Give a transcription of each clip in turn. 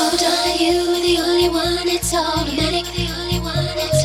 Oh darling, you were the only one. It's automatic. The only one. It's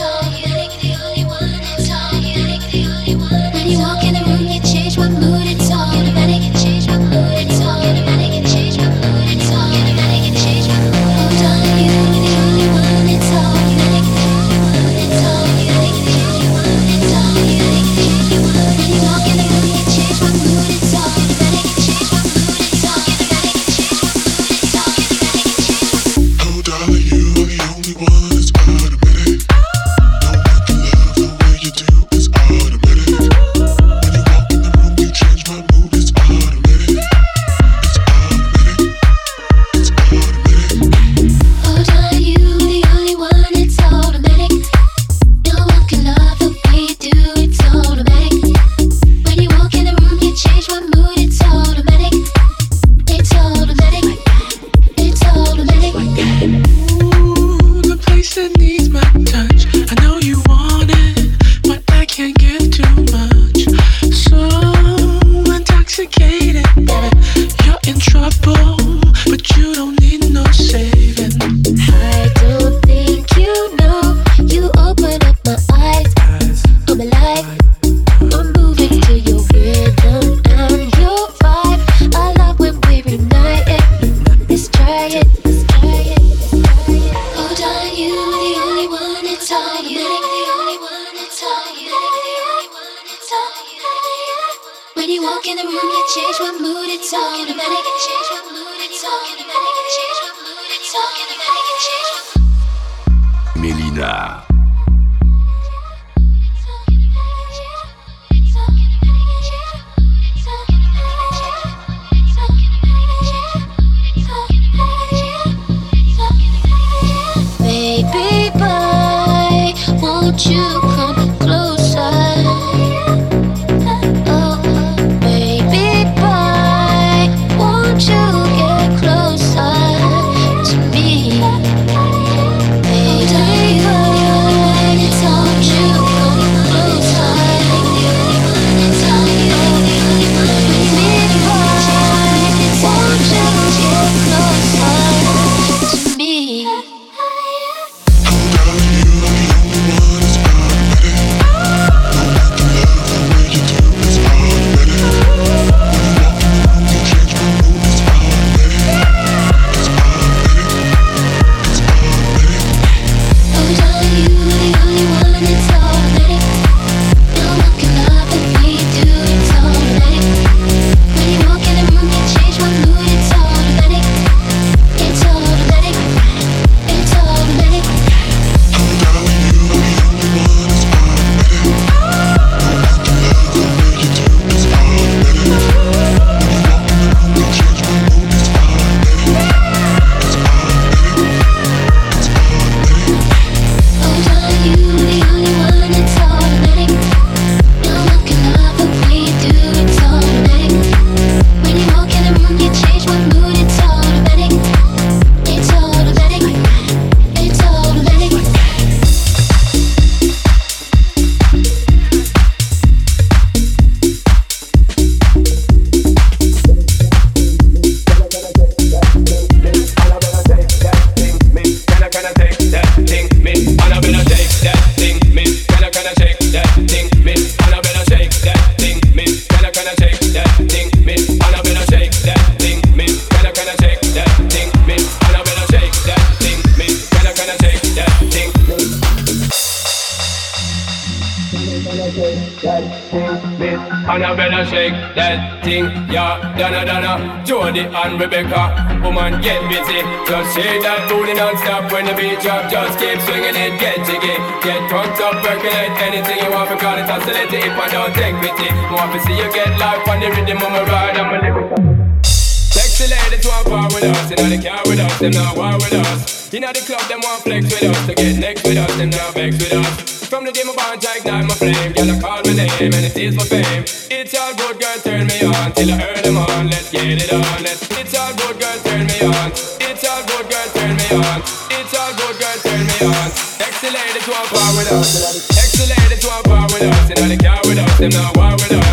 thing, yeah, Donna Donna, Jody and Rebecca. Woman, get busy, just shake that booty non-stop when the beat drop. Just keep swinging it, get jiggy, get drunk up, percolate anything you want. Because it's oscillating if I don't take pity. More to see you get life on the rhythm of my ride. I'm a lyrical. Sexy ladies want part with us, you know they care with us, them not war with us. You know the club, them want flex with us, to get next with us, them not vex with us. From the day my bond, I ignite my flame. Girl, I call my name and it is my fame. It's all good, girl, turn me on till I earn them on. Let's get it on. Let's. It's all good, girl, turn me on. It's all good, girl, turn me on. It's all good, girl, turn me on. Excellent, it's one power with us. Excellent, it's one power with us. And all the car them not war with us.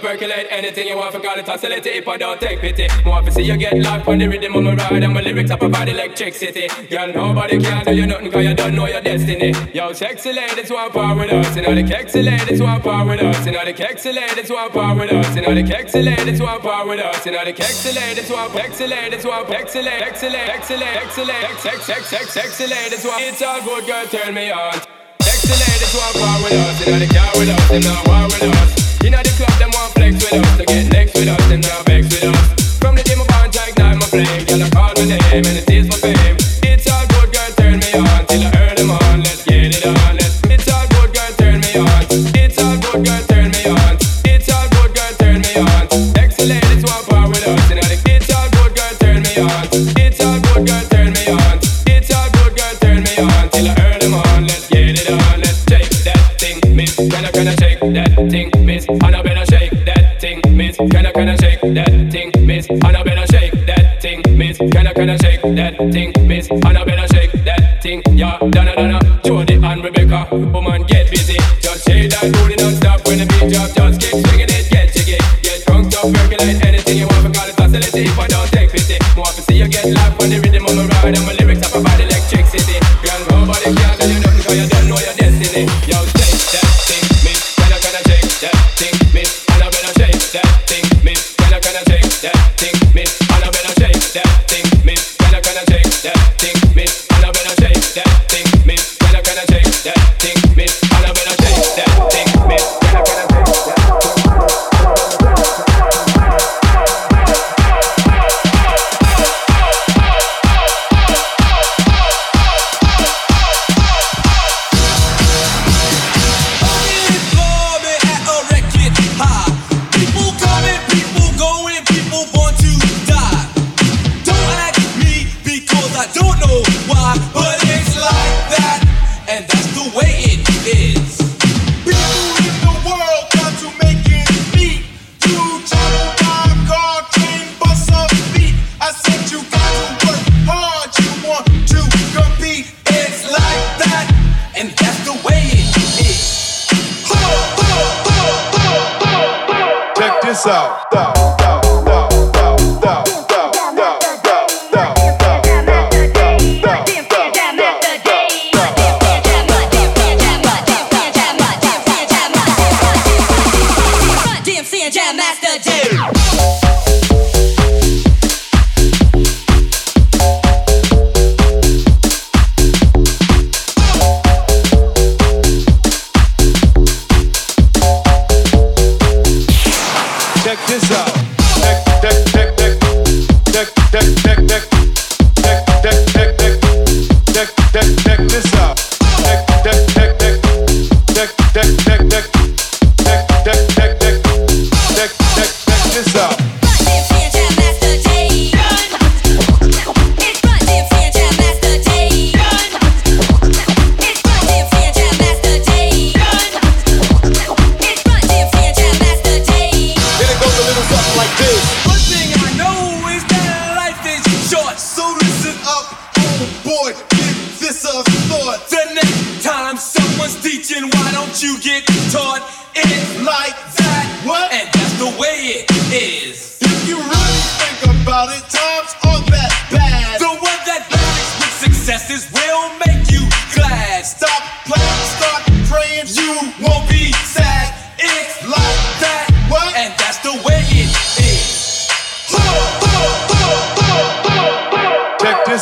percolate anything you want. Forgot it, oscillate if I don't take pity. More to see you get locked on the rhythm of my ride and my lyrics up about electricity. Girl, nobody can do you nothing cause you don't know your destiny. Yo, sexy ladies want power with us. You know the kexy ladies want power with us. You know the kexy ladies want power with us. You know the kexy ladies want power with us. You know the kexy ladies want sexy ladies want excellent, excellent, excellent, excellent, excellent, excellent, sexy ladies want. It's all good, girl, turn me on. Sexy ladies want with us. The with us. Not with us. Know the club, them want flex with us. To get next with us, them now vex with us. From the day my I flame. I call my name and it is my fame. Can I, can I shake that thing, miss? And I better shake that thing, yeah. Donna, Donna, Jody and Rebecca, woman, get busy. Just shake that booty non-stop when the beat drop. Just keep swinging it, get jiggy. Get drunk, up, percolate anything you want. Because it's facility if don't take pity. More to see you get life on the rhythm of yeah.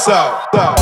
This out.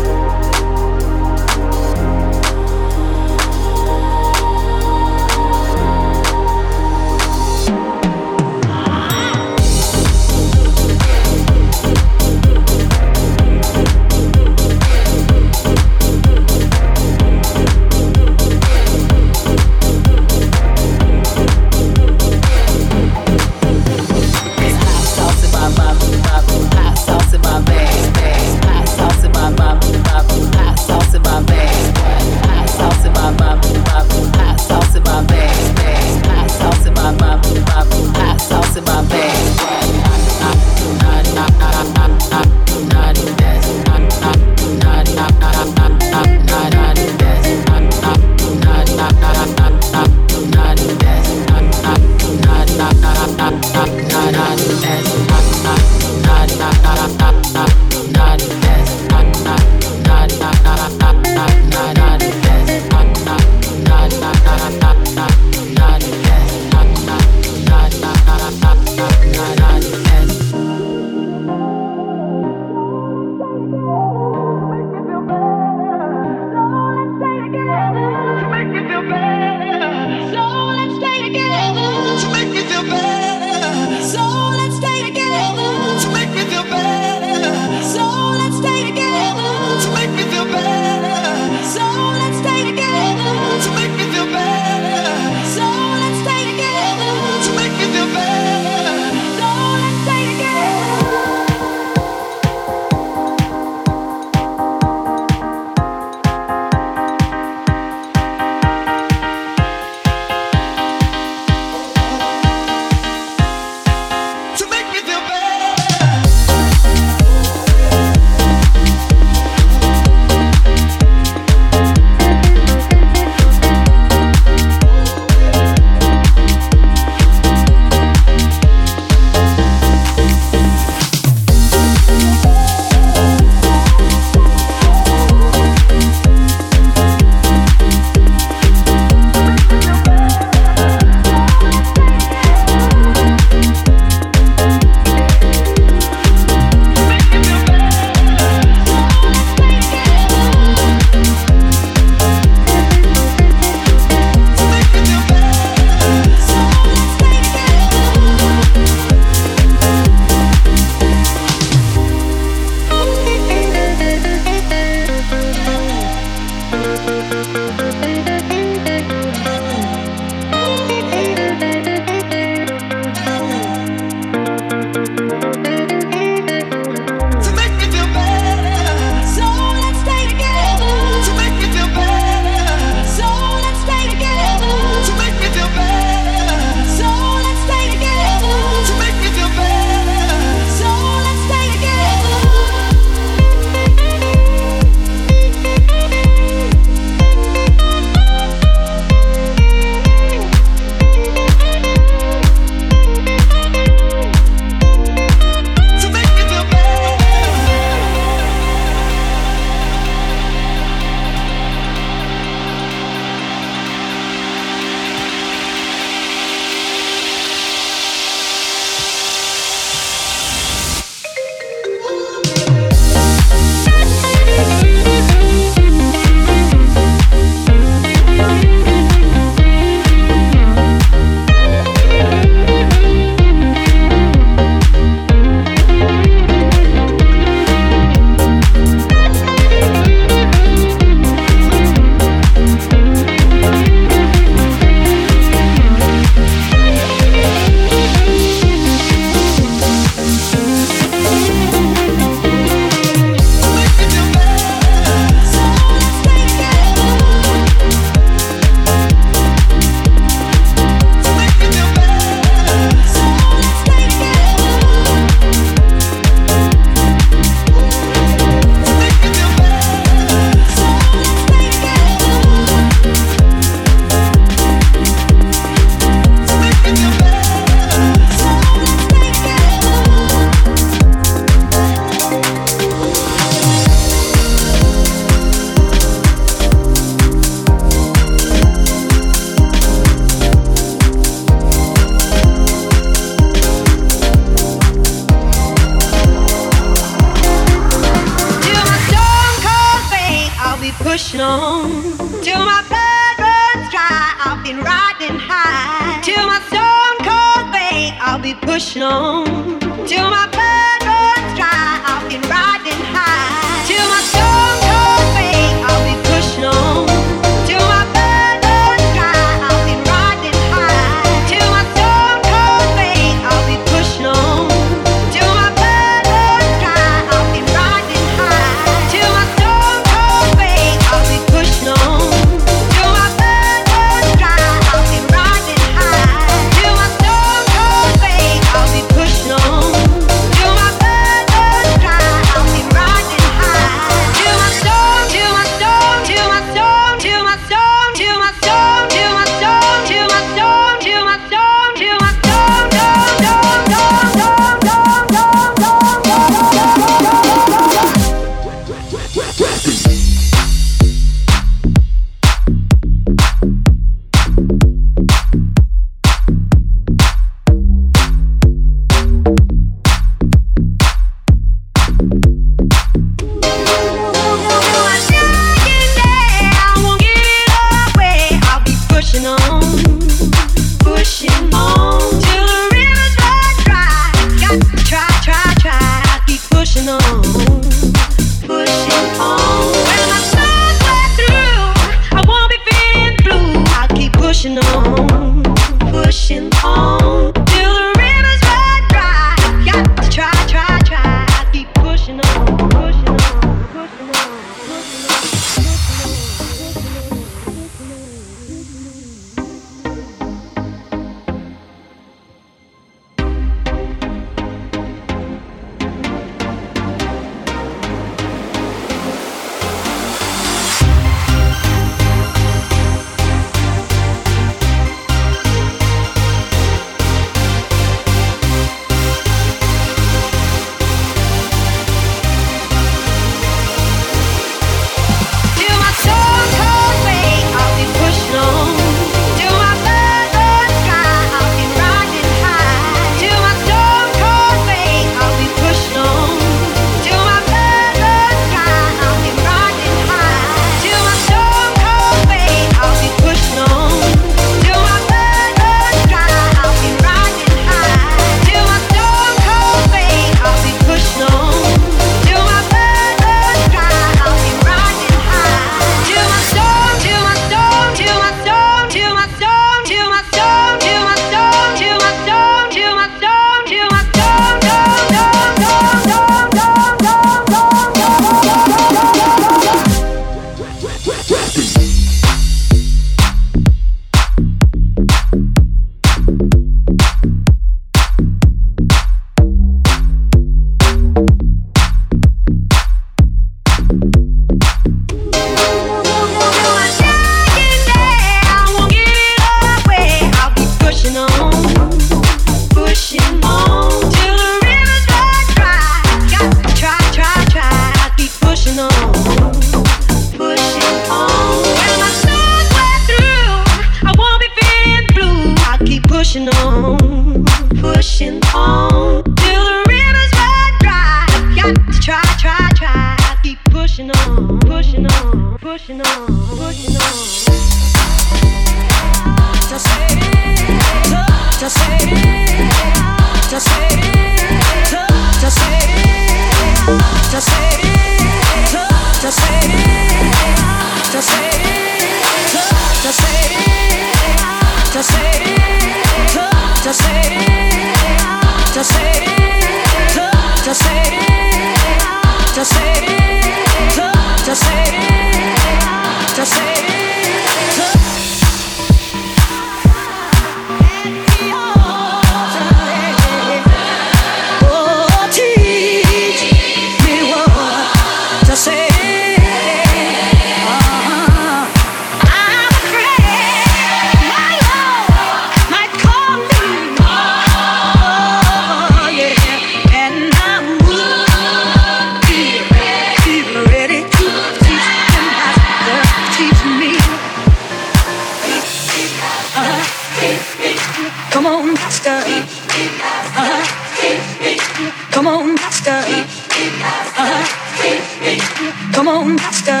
Come on, master.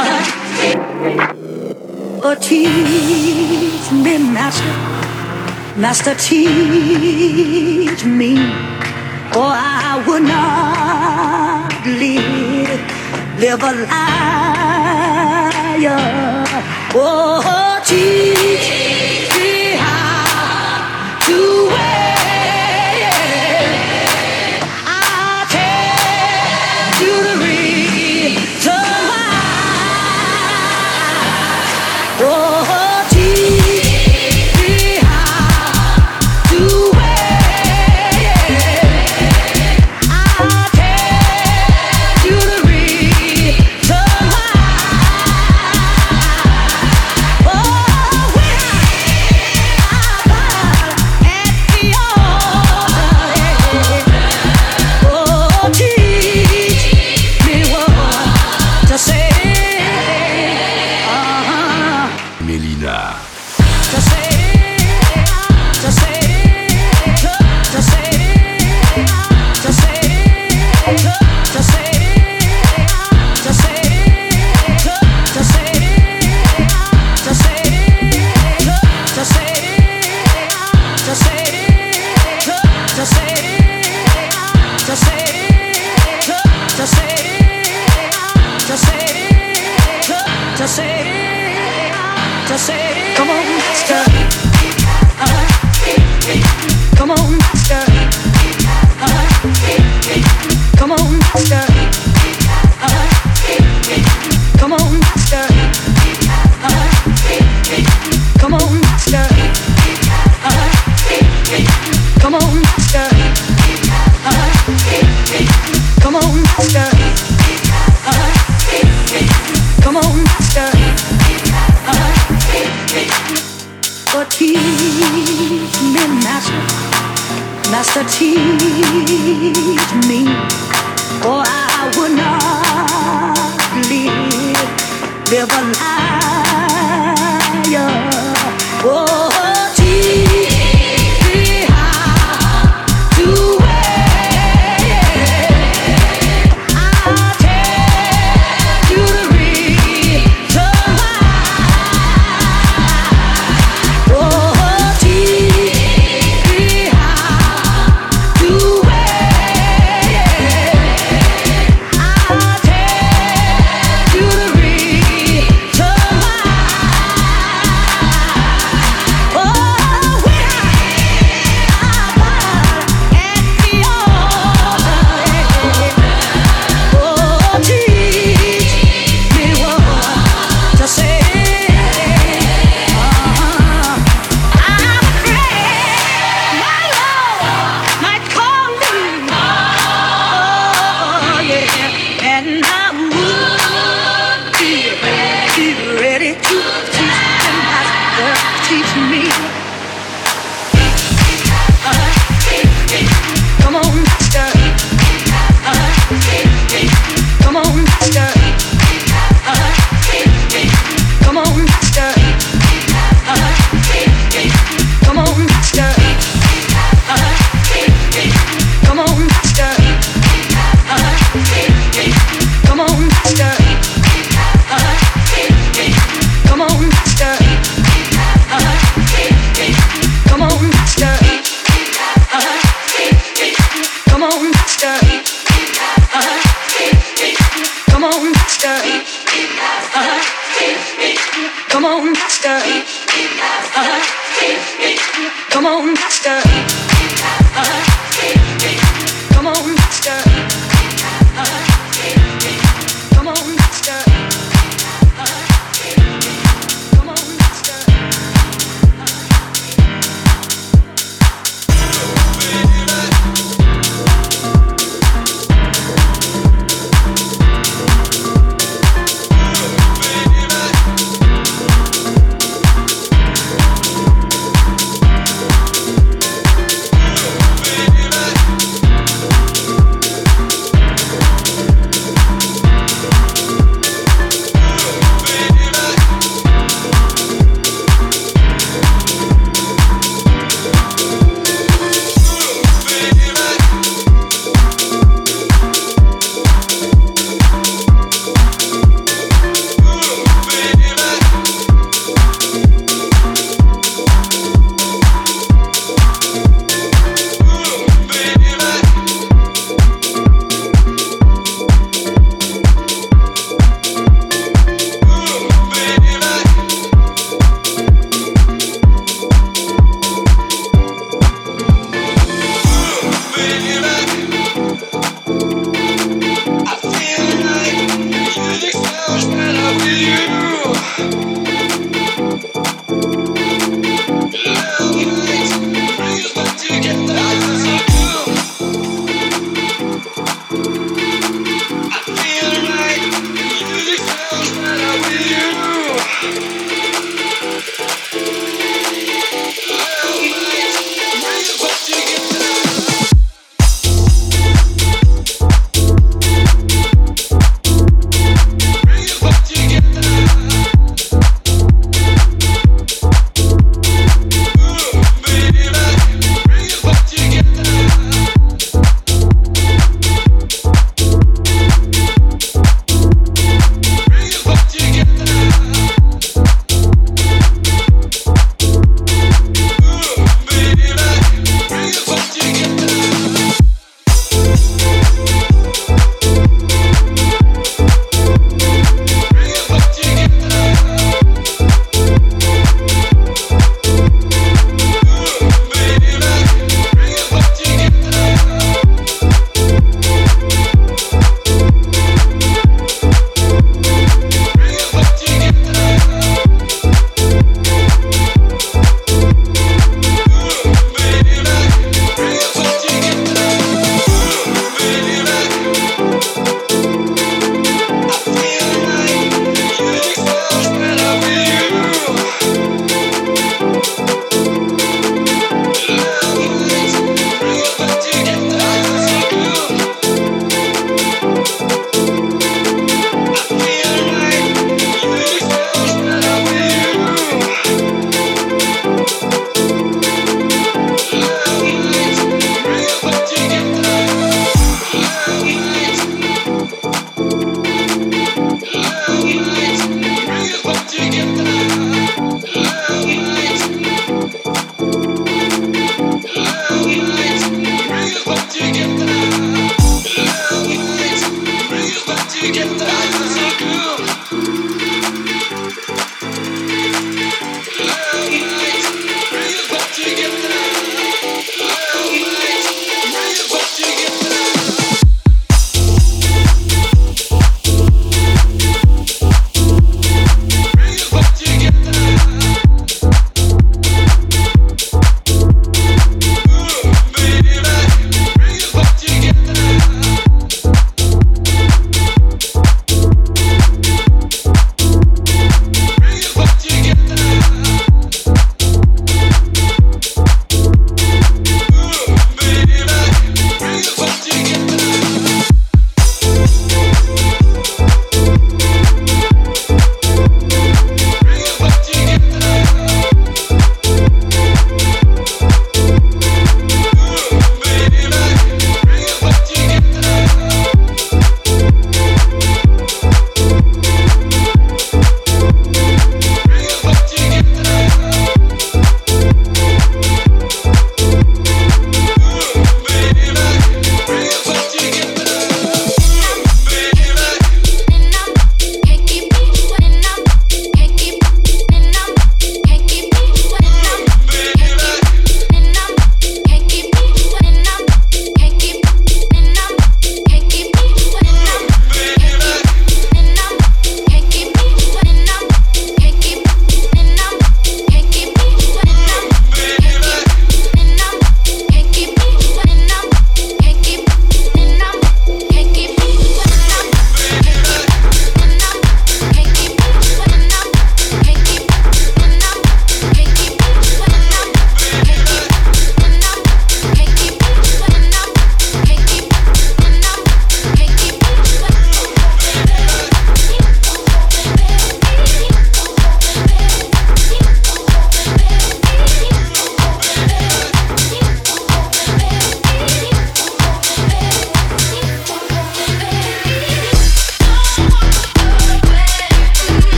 Uh-huh. Oh, teach me, master. Master, teach me. Or I would not live, live a liar. Oh, teach me how to.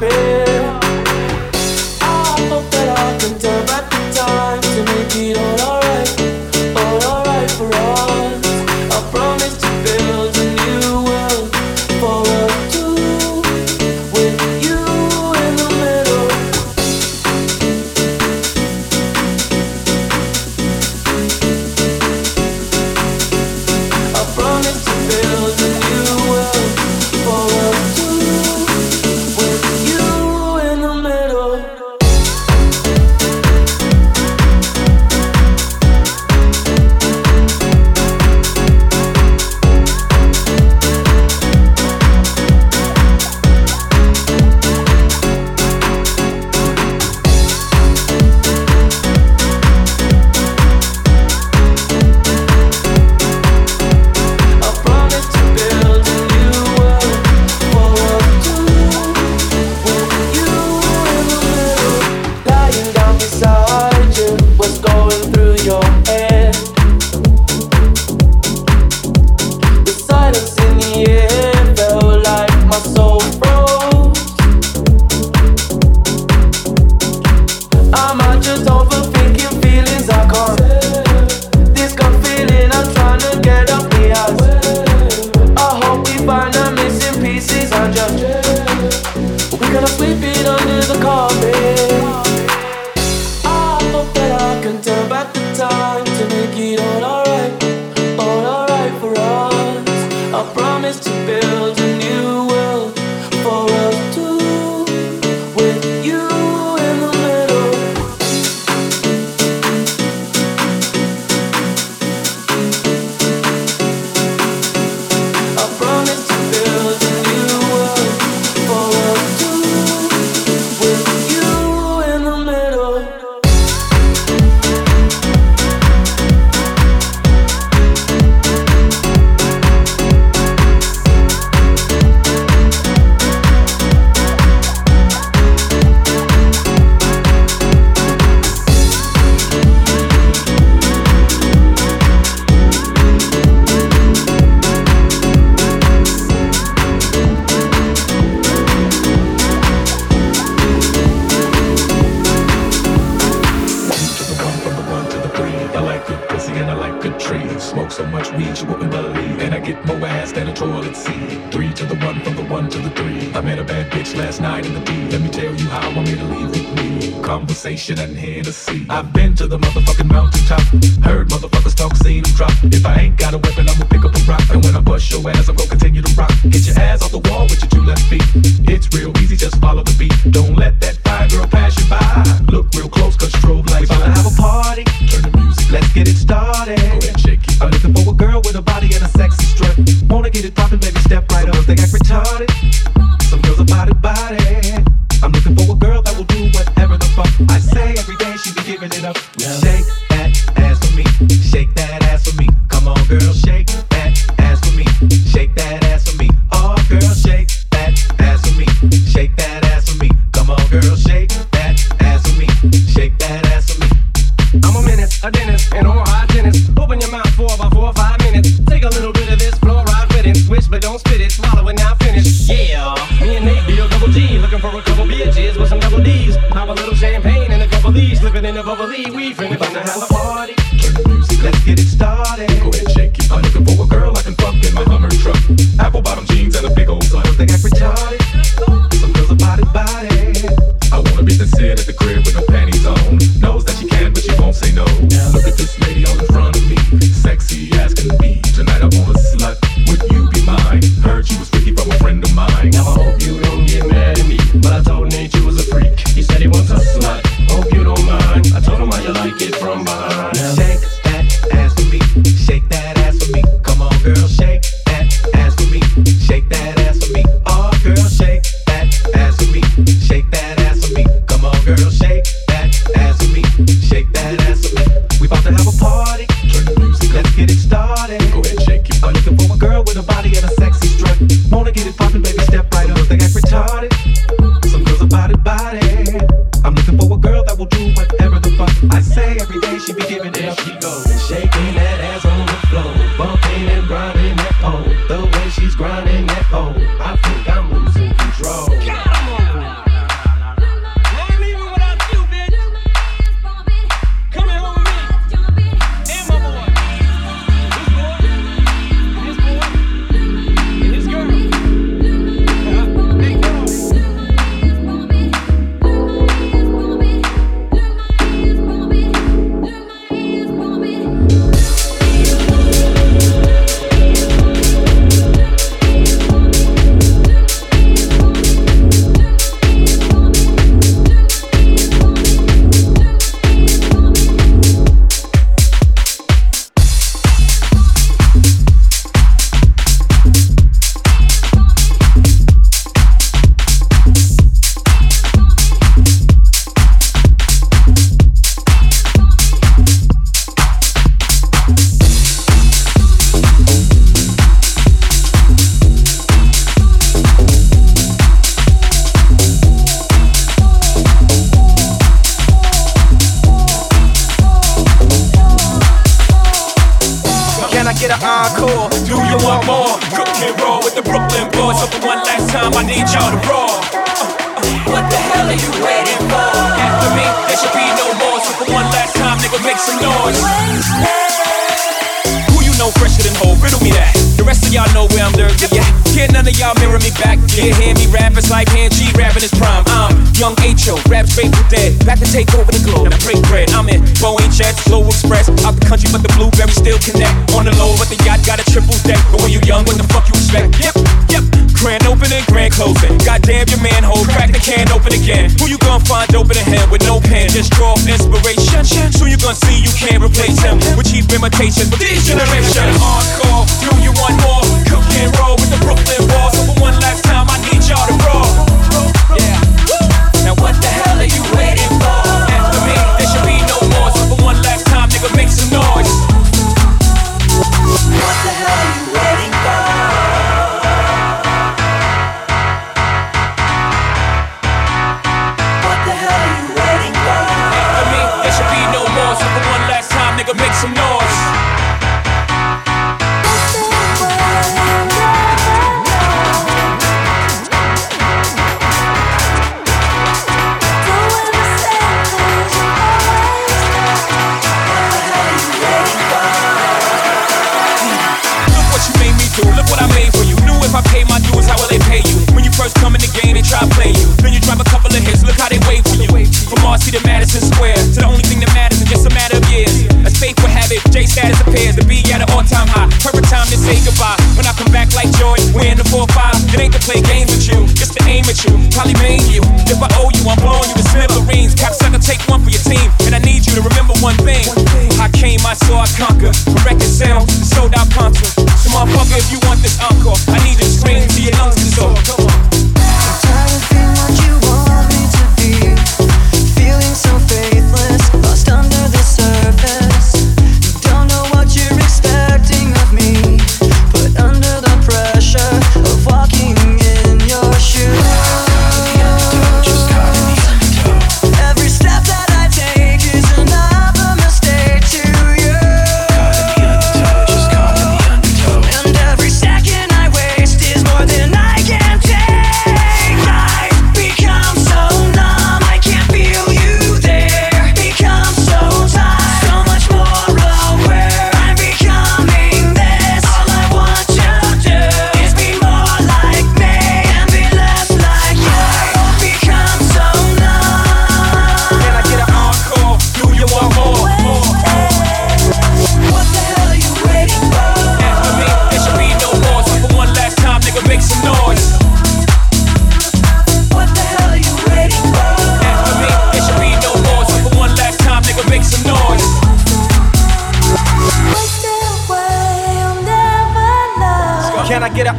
You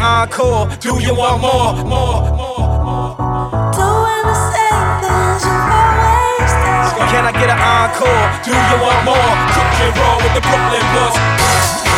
encore. Do you want more, more, more, more? Doing the same things you've always done. Can I get an encore? Do you want more? Cooking raw with the Brooklyn Buzz.